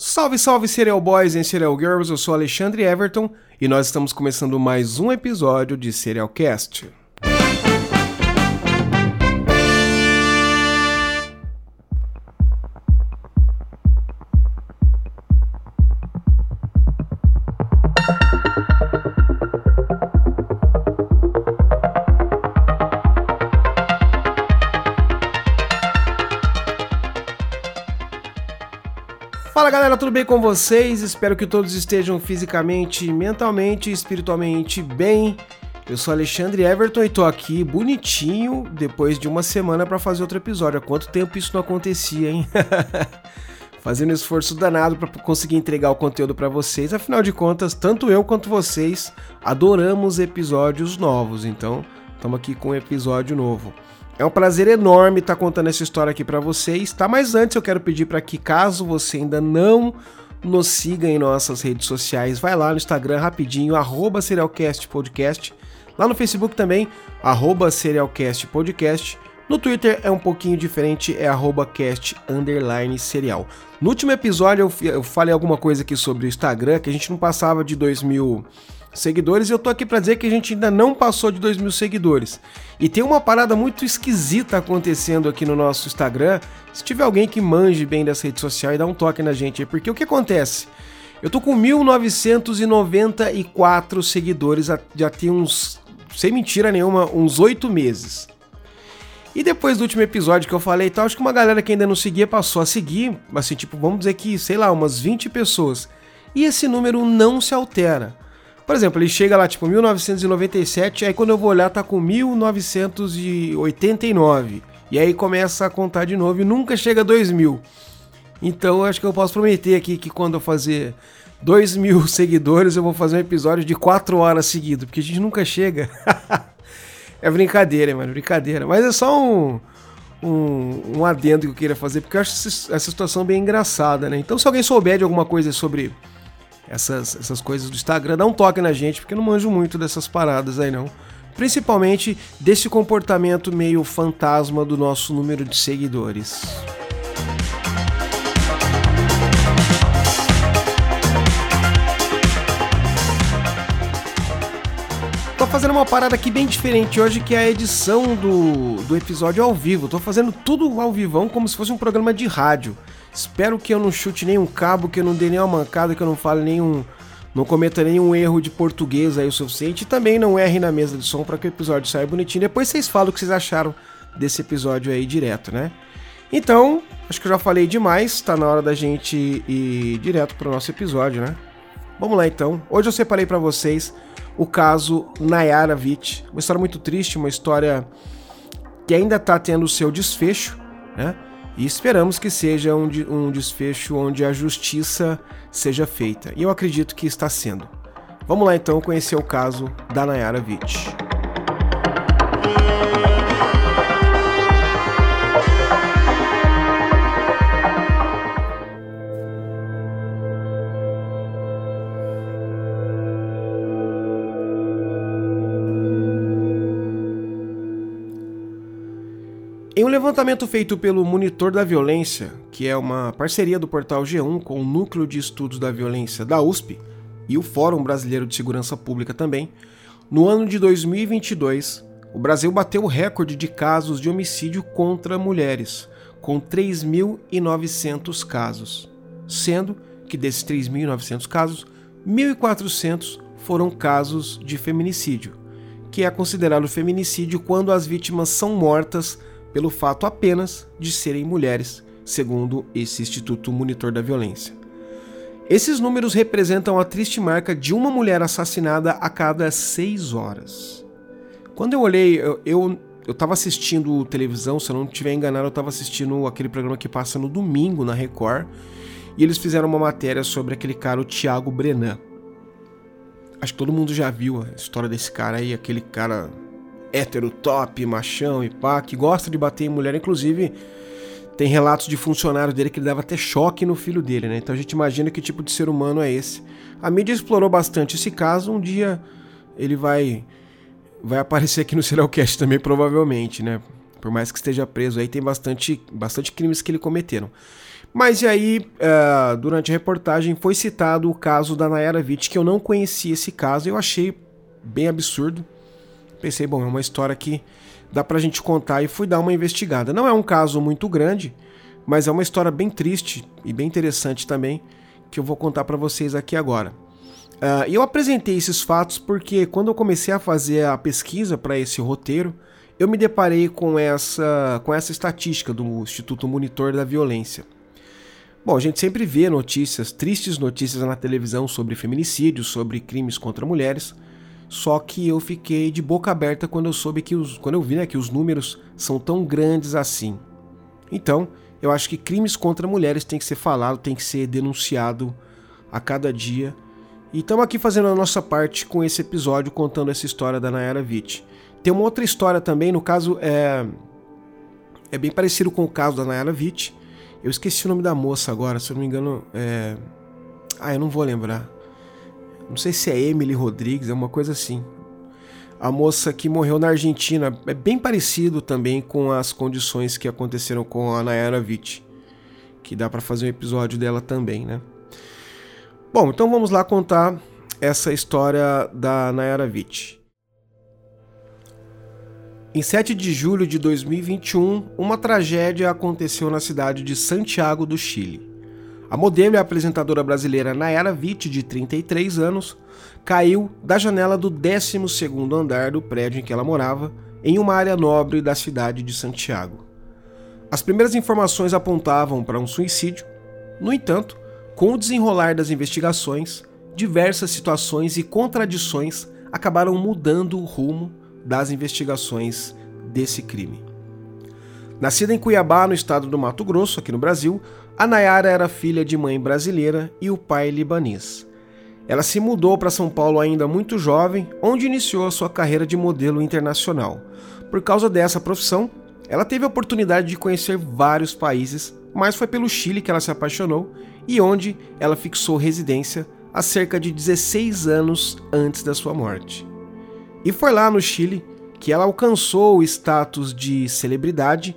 Salve, salve Serial Boys e Serial Girls, eu sou Alexandre Everton e nós estamos começando mais um episódio de Serial tudo bem com vocês? Espero que todos estejam fisicamente, mentalmente e espiritualmente bem. Eu sou Alexandre Everton e tô aqui bonitinho depois de uma semana para fazer outro episódio. Há quanto tempo isso não acontecia, hein? Fazendo um esforço danado para conseguir entregar o conteúdo para vocês. Afinal de contas, tanto eu quanto vocês adoramos episódios novos. Então, estamos aqui com um episódio novo. É um prazer enorme estar tá contando essa história aqui para vocês, tá? Mas antes eu quero pedir para que caso você ainda não nos siga em nossas redes sociais, vai lá no Instagram rapidinho, arroba lá no Facebook também, arroba no Twitter é um pouquinho diferente, é arroba cast underline serial. No último episódio eu, falei alguma coisa aqui sobre o Instagram, que a gente não passava de 2000... mil seguidores e eu tô aqui para dizer que a gente ainda não passou de 2 mil seguidores. E tem uma parada muito esquisita acontecendo aqui no nosso Instagram. Se tiver alguém que manje bem dessa rede social e dá um toque na gente aí, porque o que acontece? Eu tô com 1994 seguidores já tem uns, sem mentira nenhuma, uns 8 meses. E depois do último episódio que eu falei e tal, acho que uma galera que ainda não seguia passou a seguir, assim, tipo, vamos dizer que, sei lá, umas 20 pessoas. E esse número não se altera. Por exemplo, ele chega lá tipo 1997, aí quando eu vou olhar tá com 1989. E aí começa a contar de novo e nunca chega a 2000. Então acho que eu posso prometer aqui que quando eu fazer 2 mil seguidores eu vou fazer um episódio de 4 horas seguido, porque a gente nunca chega. é brincadeira, mano, brincadeira. Mas é só um, um, um adendo que eu queria fazer, porque eu acho essa situação bem engraçada, né? Então se alguém souber de alguma coisa sobre essas, essas coisas do Instagram, dá um toque na gente, porque eu não manjo muito dessas paradas aí não. Principalmente desse comportamento meio fantasma do nosso número de seguidores. Tô fazendo uma parada aqui bem diferente hoje, que é a edição do, do episódio ao vivo. Tô fazendo tudo ao vivão, como se fosse um programa de rádio. Espero que eu não chute nenhum cabo, que eu não dê nenhuma mancada, que eu não fale nenhum. Não cometa nenhum erro de português aí o suficiente. E também não erre na mesa de som para que o episódio saia bonitinho. Depois vocês falam o que vocês acharam desse episódio aí direto, né? Então, acho que eu já falei demais. Tá na hora da gente ir direto pro nosso episódio, né? Vamos lá então. Hoje eu separei para vocês o caso Nayara Witt. Uma história muito triste, uma história que ainda tá tendo o seu desfecho, né? E esperamos que seja um, um desfecho onde a justiça seja feita. E eu acredito que está sendo. Vamos lá então conhecer o caso da Nayara Witt. Um levantamento feito pelo Monitor da Violência, que é uma parceria do portal G1 com o Núcleo de Estudos da Violência da USP e o Fórum Brasileiro de Segurança Pública também, no ano de 2022, o Brasil bateu o recorde de casos de homicídio contra mulheres, com 3.900 casos, sendo que desses 3.900 casos, 1.400 foram casos de feminicídio, que é considerado feminicídio quando as vítimas são mortas pelo fato apenas de serem mulheres, segundo esse Instituto Monitor da Violência. Esses números representam a triste marca de uma mulher assassinada a cada seis horas. Quando eu olhei, eu, eu, eu assistindo televisão, se eu não estiver enganado, eu estava assistindo aquele programa que passa no domingo na Record, e eles fizeram uma matéria sobre aquele cara, o Thiago Brenan. Acho que todo mundo já viu a história desse cara aí, aquele cara hétero top, machão e pá, que gosta de bater em mulher, inclusive tem relatos de funcionários dele que ele dava até choque no filho dele, né? Então a gente imagina que tipo de ser humano é esse. A mídia explorou bastante esse caso, um dia ele vai vai aparecer aqui no Serialcast também provavelmente, né? Por mais que esteja preso aí, tem bastante bastante crimes que ele cometeram. Mas e aí, uh, durante a reportagem, foi citado o caso da Nayara Witt, que eu não conhecia esse caso, eu achei bem absurdo. Pensei, bom, é uma história que dá pra gente contar e fui dar uma investigada. Não é um caso muito grande, mas é uma história bem triste e bem interessante também, que eu vou contar para vocês aqui agora. Uh, eu apresentei esses fatos porque quando eu comecei a fazer a pesquisa para esse roteiro, eu me deparei com essa, com essa estatística do Instituto Monitor da Violência. Bom, a gente sempre vê notícias, tristes notícias na televisão sobre feminicídios, sobre crimes contra mulheres, só que eu fiquei de boca aberta quando eu soube que os, quando eu vi né, que os números são tão grandes assim. Então, eu acho que crimes contra mulheres tem que ser falado, tem que ser denunciado a cada dia. E estamos aqui fazendo a nossa parte com esse episódio contando essa história da Nayara Witt. Tem uma outra história também, no caso é é bem parecido com o caso da Nayara Witt. Eu esqueci o nome da moça agora, se eu não me engano, é Ah, eu não vou lembrar. Não sei se é Emily Rodrigues, é uma coisa assim. A moça que morreu na Argentina é bem parecido também com as condições que aconteceram com a Nayara Witt, que dá para fazer um episódio dela também, né? Bom, então vamos lá contar essa história da Nayara Witt. Em 7 de julho de 2021, uma tragédia aconteceu na cidade de Santiago do Chile. A modelo e apresentadora brasileira Nayara Witt, de 33 anos, caiu da janela do 12º andar do prédio em que ela morava, em uma área nobre da cidade de Santiago. As primeiras informações apontavam para um suicídio, no entanto, com o desenrolar das investigações, diversas situações e contradições acabaram mudando o rumo das investigações desse crime. Nascida em Cuiabá, no estado do Mato Grosso, aqui no Brasil, a Nayara era filha de mãe brasileira e o pai libanês. Ela se mudou para São Paulo ainda muito jovem, onde iniciou a sua carreira de modelo internacional. Por causa dessa profissão, ela teve a oportunidade de conhecer vários países, mas foi pelo Chile que ela se apaixonou e onde ela fixou residência há cerca de 16 anos antes da sua morte. E foi lá no Chile que ela alcançou o status de celebridade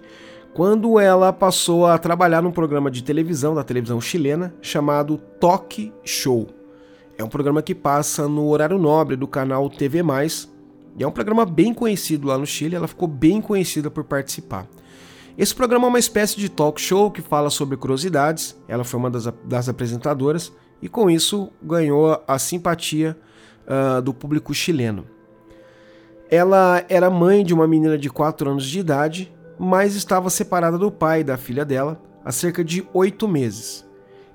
quando ela passou a trabalhar num programa de televisão da televisão chilena chamado Talk Show. É um programa que passa no horário nobre do canal TV+, e é um programa bem conhecido lá no Chile, ela ficou bem conhecida por participar. Esse programa é uma espécie de talk show que fala sobre curiosidades, ela foi uma das, das apresentadoras, e com isso ganhou a simpatia uh, do público chileno. Ela era mãe de uma menina de 4 anos de idade, mas estava separada do pai da filha dela há cerca de 8 meses.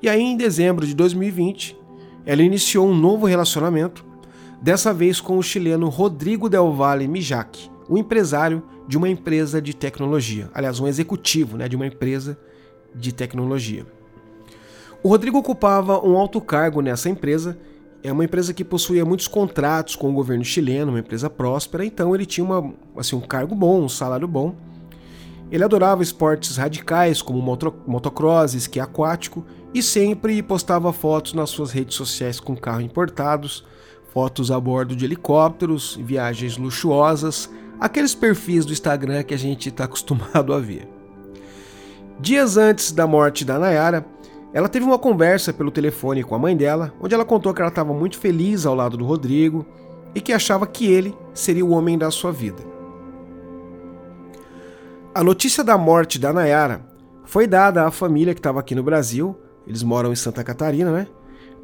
E aí, em dezembro de 2020, ela iniciou um novo relacionamento, dessa vez com o chileno Rodrigo Del Valle Mijak, um empresário de uma empresa de tecnologia. Aliás, um executivo né, de uma empresa de tecnologia. O Rodrigo ocupava um alto cargo nessa empresa é uma empresa que possuía muitos contratos com o governo chileno, uma empresa próspera, então ele tinha uma, assim, um cargo bom, um salário bom. Ele adorava esportes radicais como moto, motocross, esqui aquático e sempre postava fotos nas suas redes sociais com carros importados, fotos a bordo de helicópteros, viagens luxuosas, aqueles perfis do Instagram que a gente está acostumado a ver. Dias antes da morte da Nayara, ela teve uma conversa pelo telefone com a mãe dela, onde ela contou que ela estava muito feliz ao lado do Rodrigo e que achava que ele seria o homem da sua vida. A notícia da morte da Nayara foi dada à família que estava aqui no Brasil, eles moram em Santa Catarina, né?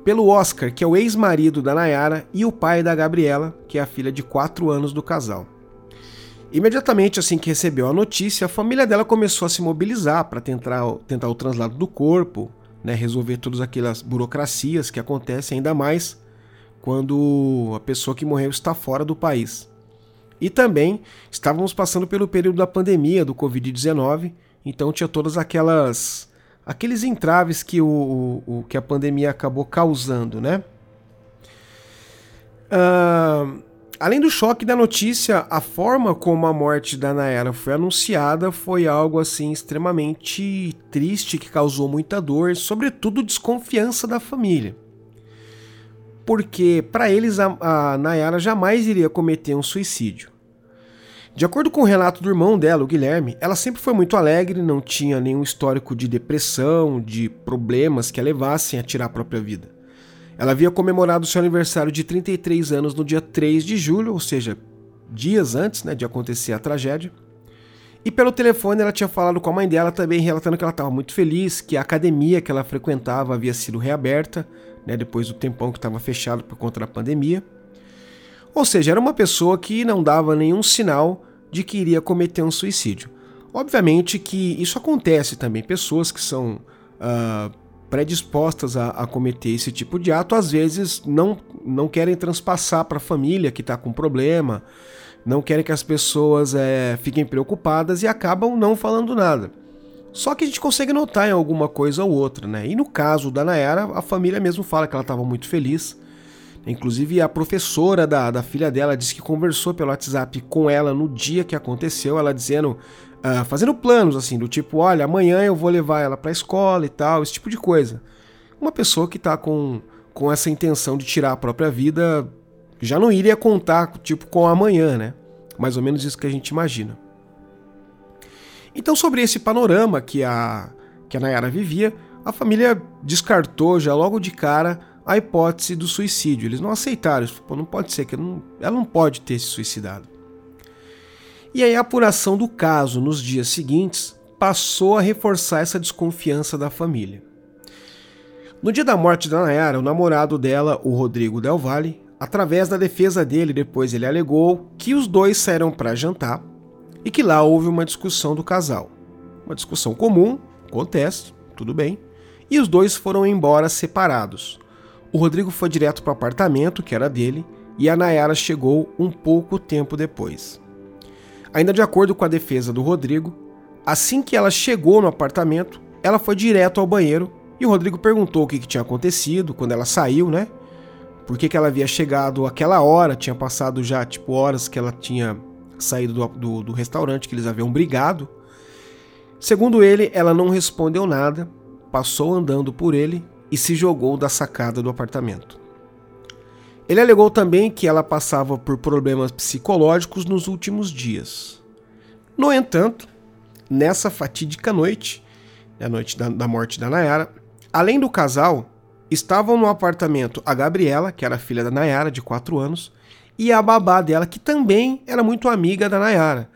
Pelo Oscar, que é o ex-marido da Nayara, e o pai da Gabriela, que é a filha de 4 anos do casal. Imediatamente assim que recebeu a notícia, a família dela começou a se mobilizar para tentar, tentar o translado do corpo, né, resolver todas aquelas burocracias que acontecem ainda mais quando a pessoa que morreu está fora do país. E também estávamos passando pelo período da pandemia do Covid-19, então tinha todas aquelas aqueles entraves que, o, o, que a pandemia acabou causando, né? Uh, Além do choque da notícia, a forma como a morte da Nayara foi anunciada foi algo assim extremamente triste que causou muita dor, sobretudo desconfiança da família. Porque para eles a, a Nayara jamais iria cometer um suicídio. De acordo com o relato do irmão dela, o Guilherme, ela sempre foi muito alegre, não tinha nenhum histórico de depressão, de problemas que a levassem a tirar a própria vida. Ela havia comemorado seu aniversário de 33 anos no dia 3 de julho, ou seja, dias antes né, de acontecer a tragédia. E pelo telefone ela tinha falado com a mãe dela também, relatando que ela estava muito feliz, que a academia que ela frequentava havia sido reaberta, né, depois do tempão que estava fechado por conta da pandemia. Ou seja, era uma pessoa que não dava nenhum sinal de que iria cometer um suicídio. Obviamente que isso acontece também, pessoas que são uh, predispostas a, a, cometer esse tipo de ato, às vezes não, não querem transpassar para a família que está com problema, não querem que as pessoas é, fiquem preocupadas e acabam não falando nada. Só que a gente consegue notar em alguma coisa ou outra, né? E no caso da Nayara, a família mesmo fala que ela estava muito feliz. Inclusive, a professora da, da filha dela disse que conversou pelo WhatsApp com ela no dia que aconteceu, ela dizendo, uh, fazendo planos assim, do tipo: olha, amanhã eu vou levar ela para a escola e tal, esse tipo de coisa. Uma pessoa que está com, com essa intenção de tirar a própria vida já não iria contar, tipo, com amanhã, né? Mais ou menos isso que a gente imagina. Então, sobre esse panorama que a, que a Nayara vivia, a família descartou já logo de cara a hipótese do suicídio. Eles não aceitaram. Não pode ser, que não, ela não pode ter se suicidado. E aí a apuração do caso nos dias seguintes passou a reforçar essa desconfiança da família. No dia da morte da Nayara, o namorado dela, o Rodrigo Del Valle, Através da defesa dele, depois ele alegou que os dois saíram para jantar e que lá houve uma discussão do casal. Uma discussão comum, acontece, tudo bem, e os dois foram embora separados. O Rodrigo foi direto para o apartamento, que era dele, e a Nayara chegou um pouco tempo depois. Ainda de acordo com a defesa do Rodrigo, assim que ela chegou no apartamento, ela foi direto ao banheiro e o Rodrigo perguntou o que, que tinha acontecido quando ela saiu, né? por que, que ela havia chegado aquela hora, tinha passado já, tipo, horas que ela tinha saído do, do, do restaurante, que eles haviam brigado. Segundo ele, ela não respondeu nada, passou andando por ele e se jogou da sacada do apartamento. Ele alegou também que ela passava por problemas psicológicos nos últimos dias. No entanto, nessa fatídica noite, a noite da, da morte da Nayara, além do casal, Estavam no apartamento a Gabriela, que era filha da Nayara, de 4 anos, e a babá dela, que também era muito amiga da Nayara,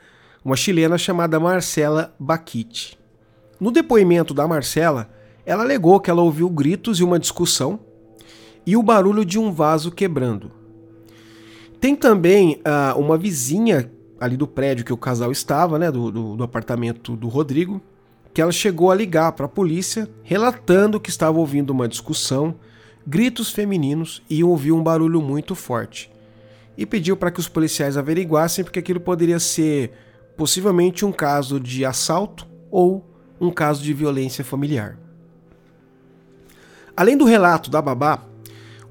uma chilena chamada Marcela Baquite. No depoimento da Marcela, ela alegou que ela ouviu gritos e uma discussão e o barulho de um vaso quebrando. Tem também uh, uma vizinha ali do prédio que o casal estava, né, do, do, do apartamento do Rodrigo, que ela chegou a ligar para a polícia, relatando que estava ouvindo uma discussão, gritos femininos e ouviu um barulho muito forte. E pediu para que os policiais averiguassem porque aquilo poderia ser possivelmente um caso de assalto ou um caso de violência familiar. Além do relato da babá,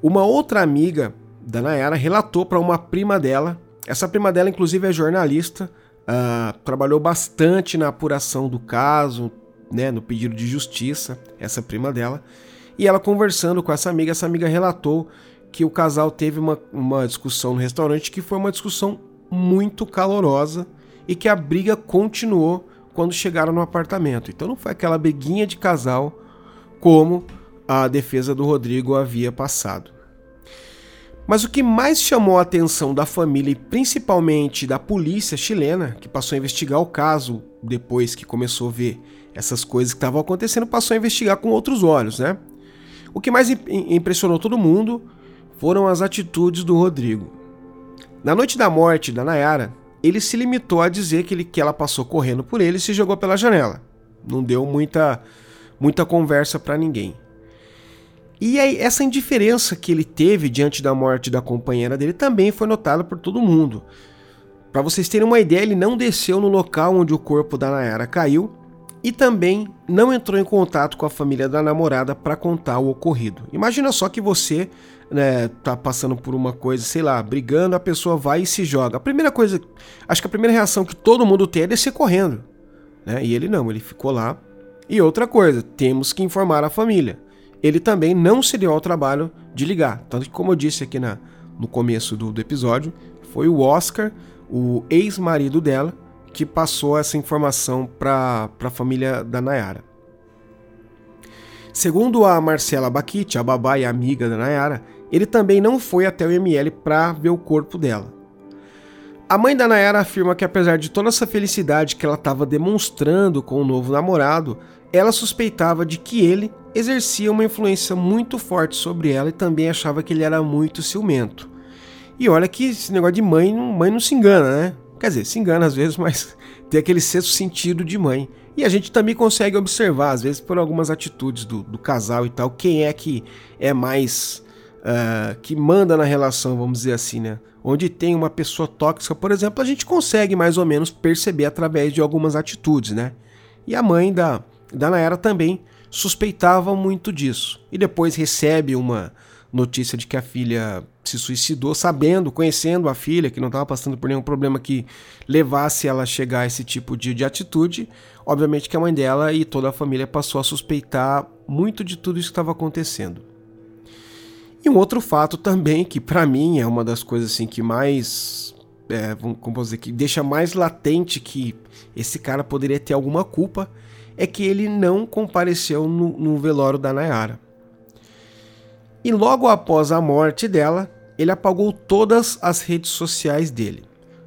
uma outra amiga da Nayara relatou para uma prima dela. Essa prima dela, inclusive, é jornalista uh, trabalhou bastante na apuração do caso, né, no pedido de justiça, essa prima dela. E ela conversando com essa amiga, essa amiga relatou que o casal teve uma, uma discussão no restaurante que foi uma discussão muito calorosa e que a briga continuou quando chegaram no apartamento. Então não foi aquela briguinha de casal como a defesa do Rodrigo havia passado. Mas o que mais chamou a atenção da família e principalmente da polícia chilena, que passou a investigar o caso depois que começou a ver essas coisas que estavam acontecendo, passou a investigar com outros olhos, né? O que mais impressionou todo mundo foram as atitudes do Rodrigo. Na noite da morte da Nayara, ele se limitou a dizer que, ele, que ela passou correndo por ele e se jogou pela janela. Não deu muita, muita conversa para ninguém. E aí, essa indiferença que ele teve diante da morte da companheira dele também foi notada por todo mundo. Para vocês terem uma ideia, ele não desceu no local onde o corpo da Nayara caiu e também não entrou em contato com a família da namorada para contar o ocorrido. Imagina só que você né, tá passando por uma coisa, sei lá, brigando, a pessoa vai e se joga. A primeira coisa, acho que a primeira reação que todo mundo tem é descer correndo. Né? E ele não, ele ficou lá. E outra coisa, temos que informar a família ele também não se deu ao trabalho de ligar. Tanto que, como eu disse aqui na, no começo do, do episódio, foi o Oscar o ex-marido dela, que passou essa informação para a família da Nayara. Segundo a Marcela Baquite, a babá e amiga da Nayara, ele também não foi até o ML para ver o corpo dela. A mãe da Nayara afirma que apesar de toda essa felicidade que ela estava demonstrando com o novo namorado, ela suspeitava de que ele exercia uma influência muito forte sobre ela e também achava que ele era muito ciumento. E olha que esse negócio de mãe, mãe não se engana, né? Quer dizer, se engana às vezes, mas tem aquele sexto sentido de mãe. E a gente também consegue observar, às vezes, por algumas atitudes do, do casal e tal, quem é que é mais. Uh, que manda na relação, vamos dizer assim, né? Onde tem uma pessoa tóxica, por exemplo, a gente consegue mais ou menos perceber através de algumas atitudes, né? E a mãe da, da Nayara também suspeitava muito disso. E depois recebe uma notícia de que a filha se suicidou, sabendo, conhecendo a filha, que não estava passando por nenhum problema que levasse ela a chegar a esse tipo de, de atitude. Obviamente que a mãe dela e toda a família passou a suspeitar muito de tudo isso que estava acontecendo. E um outro fato também, que para mim é uma das coisas assim que mais. É, como dizer, que deixa mais latente que esse cara poderia ter alguma culpa, é que ele não compareceu no, no velório da Nayara. E logo após a morte dela, ele apagou todas as redes sociais dele.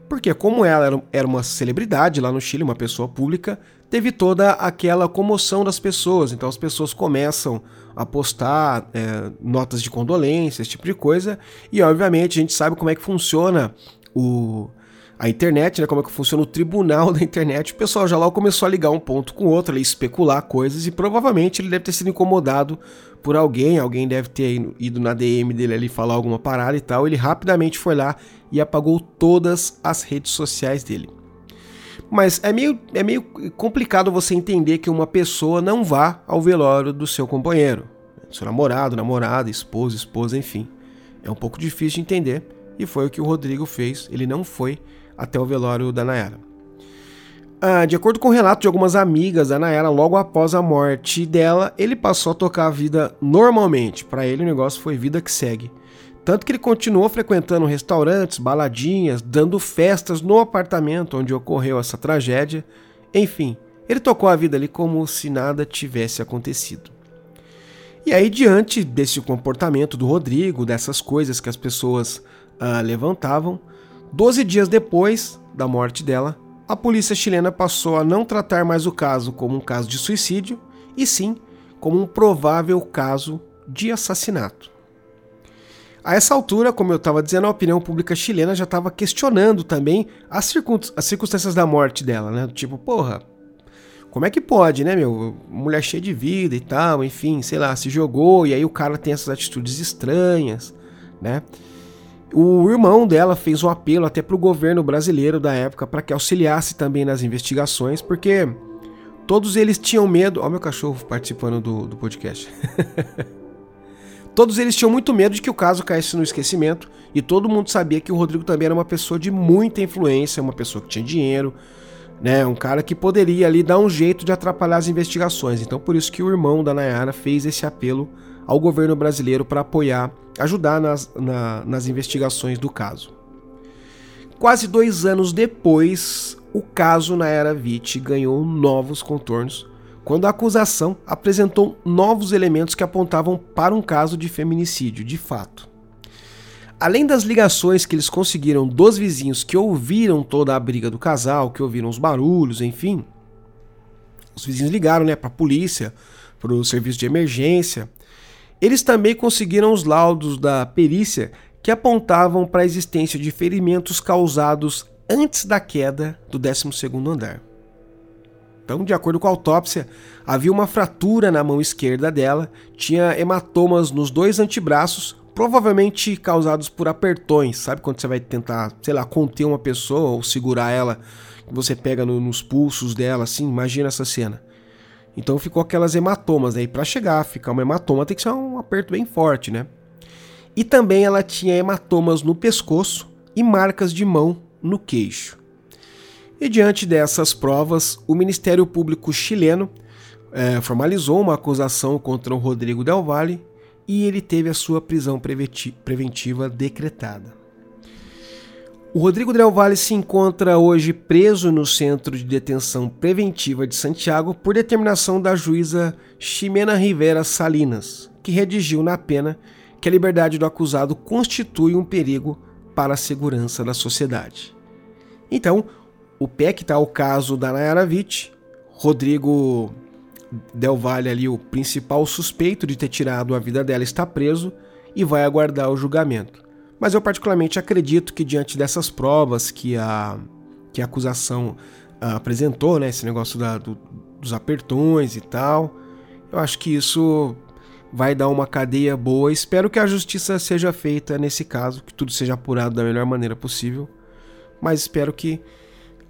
Porque, como ela era uma celebridade lá no Chile, uma pessoa pública, teve toda aquela comoção das pessoas. Então, as pessoas começam a postar é, notas de condolência, esse tipo de coisa. E, obviamente, a gente sabe como é que funciona o, a internet, né, como é que funciona o tribunal da internet, o pessoal já lá começou a ligar um ponto com o outro, ali, especular coisas e provavelmente ele deve ter sido incomodado por alguém, alguém deve ter ido na DM dele ali falar alguma parada e tal, ele rapidamente foi lá e apagou todas as redes sociais dele. Mas é meio, é meio complicado você entender que uma pessoa não vá ao velório do seu companheiro, seu namorado, namorada, esposa, esposa, enfim. É um pouco difícil de entender e foi o que o Rodrigo fez, ele não foi até o velório da Nayara. Ah, de acordo com o relato de algumas amigas da Nayara, logo após a morte dela, ele passou a tocar a vida normalmente. Para ele, o negócio foi vida que segue. Tanto que ele continuou frequentando restaurantes, baladinhas, dando festas no apartamento onde ocorreu essa tragédia. Enfim, ele tocou a vida ali como se nada tivesse acontecido. E aí, diante desse comportamento do Rodrigo, dessas coisas que as pessoas ah, levantavam, Doze dias depois da morte dela, a polícia chilena passou a não tratar mais o caso como um caso de suicídio, e sim como um provável caso de assassinato. A essa altura, como eu estava dizendo, a opinião pública chilena já estava questionando também as, circun as, circunstâncias da morte dela, né? Tipo, porra, como é que pode, né, meu? Mulher cheia de vida e tal, enfim, sei lá, se jogou e aí o cara tem essas atitudes estranhas, né? O irmão dela fez um apelo até para o governo brasileiro da época para que auxiliasse também nas investigações, porque todos eles tinham medo. Ó, meu cachorro participando do, do podcast. todos eles tinham muito medo de que o caso caísse no esquecimento e todo mundo sabia que o Rodrigo também era uma pessoa de muita influência, uma pessoa que tinha dinheiro, né, um cara que poderia ali dar um jeito de atrapalhar as investigações. Então por isso que o irmão da Nayara fez esse apelo ao governo brasileiro para apoiar, ajudar nas, na, nas investigações do caso. Quase dois anos depois, o caso na era Witt ganhou novos contornos, quando a acusação apresentou novos elementos que apontavam para um caso de feminicídio, de fato. Além das ligações que eles conseguiram dos vizinhos que ouviram toda a briga do casal, que ouviram os barulhos, enfim, os vizinhos ligaram né, para a polícia, para o serviço de emergência, eles também conseguiram os laudos da perícia que apontavam para a existência de ferimentos causados antes da queda do 12º andar. Então, de acordo com a autópsia, havia uma fratura na mão esquerda dela, tinha hematomas nos dois antebraços, provavelmente causados por apertões, sabe quando você vai tentar, sei lá, conter uma pessoa ou segurar ela, você pega no, nos pulsos dela, assim, imagina essa cena. Então ficou aquelas hematomas aí para chegar, ficar uma hematoma tem que ser um aperto bem forte, né? E também ela tinha hematomas no pescoço e marcas de mão no queixo. E diante dessas provas, o Ministério Público chileno é, formalizou uma acusação contra o Rodrigo Del Valle e ele teve a sua prisão preventiva decretada. O Rodrigo Del Valle se encontra hoje preso no Centro de Detenção Preventiva de Santiago por determinação da juíza Ximena Rivera Salinas, que redigiu na pena que a liberdade do acusado constitui um perigo para a segurança da sociedade. Então, o que está o caso da Nayara Witt, Rodrigo Del Valle ali, o principal suspeito de ter tirado a vida dela, está preso e vai aguardar o julgamento. Mas eu particularmente acredito que diante dessas provas que a, que a acusação uh, apresentou, né, esse negócio da, do, dos apertões e tal, eu acho que isso vai dar uma cadeia boa. Espero que a justiça seja feita nesse caso, que tudo seja apurado da melhor maneira possível. Mas espero que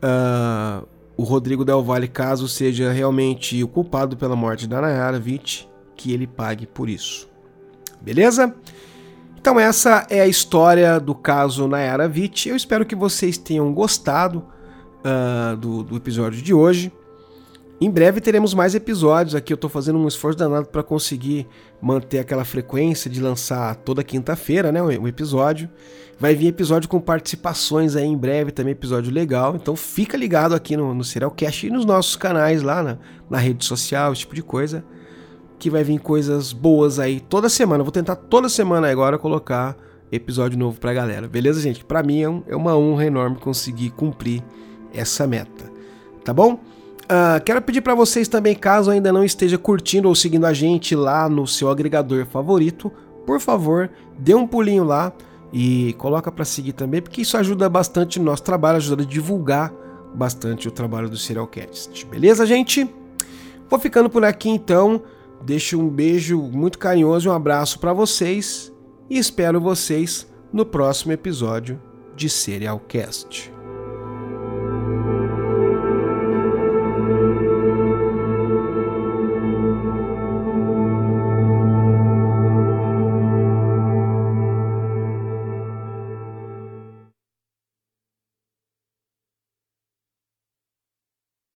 uh, o Rodrigo Del Valle, caso seja realmente o culpado pela morte da Nayara Witt, que ele pague por isso. Beleza? Então essa é a história do caso Nayara Witt. Eu espero que vocês tenham gostado uh, do, do, episódio de hoje. Em breve teremos mais episódios aqui. Eu estou fazendo um esforço danado para conseguir manter aquela frequência de lançar toda quinta-feira, né, um episódio. Vai vir episódio com participações aí em breve, também episódio legal. Então fica ligado aqui no, no Serialcast e nos nossos canais lá na, na rede social, esse tipo de coisa que vai vir coisas boas aí toda semana. Eu vou tentar toda semana agora colocar episódio novo pra galera. Beleza, gente? Pra mim é, é uma honra enorme conseguir cumprir essa meta. Tá bom? Uh, quero pedir para vocês também, caso ainda não esteja curtindo ou seguindo a gente lá no seu agregador favorito, por favor, dê um pulinho lá e coloca para seguir também, porque isso ajuda bastante no nosso trabalho, ajuda a divulgar bastante o trabalho do Serialcast. Beleza, gente? Vou ficando por aqui então. Deixo um beijo muito carinhoso e um abraço para vocês e espero vocês no próximo episódio de Serialcast.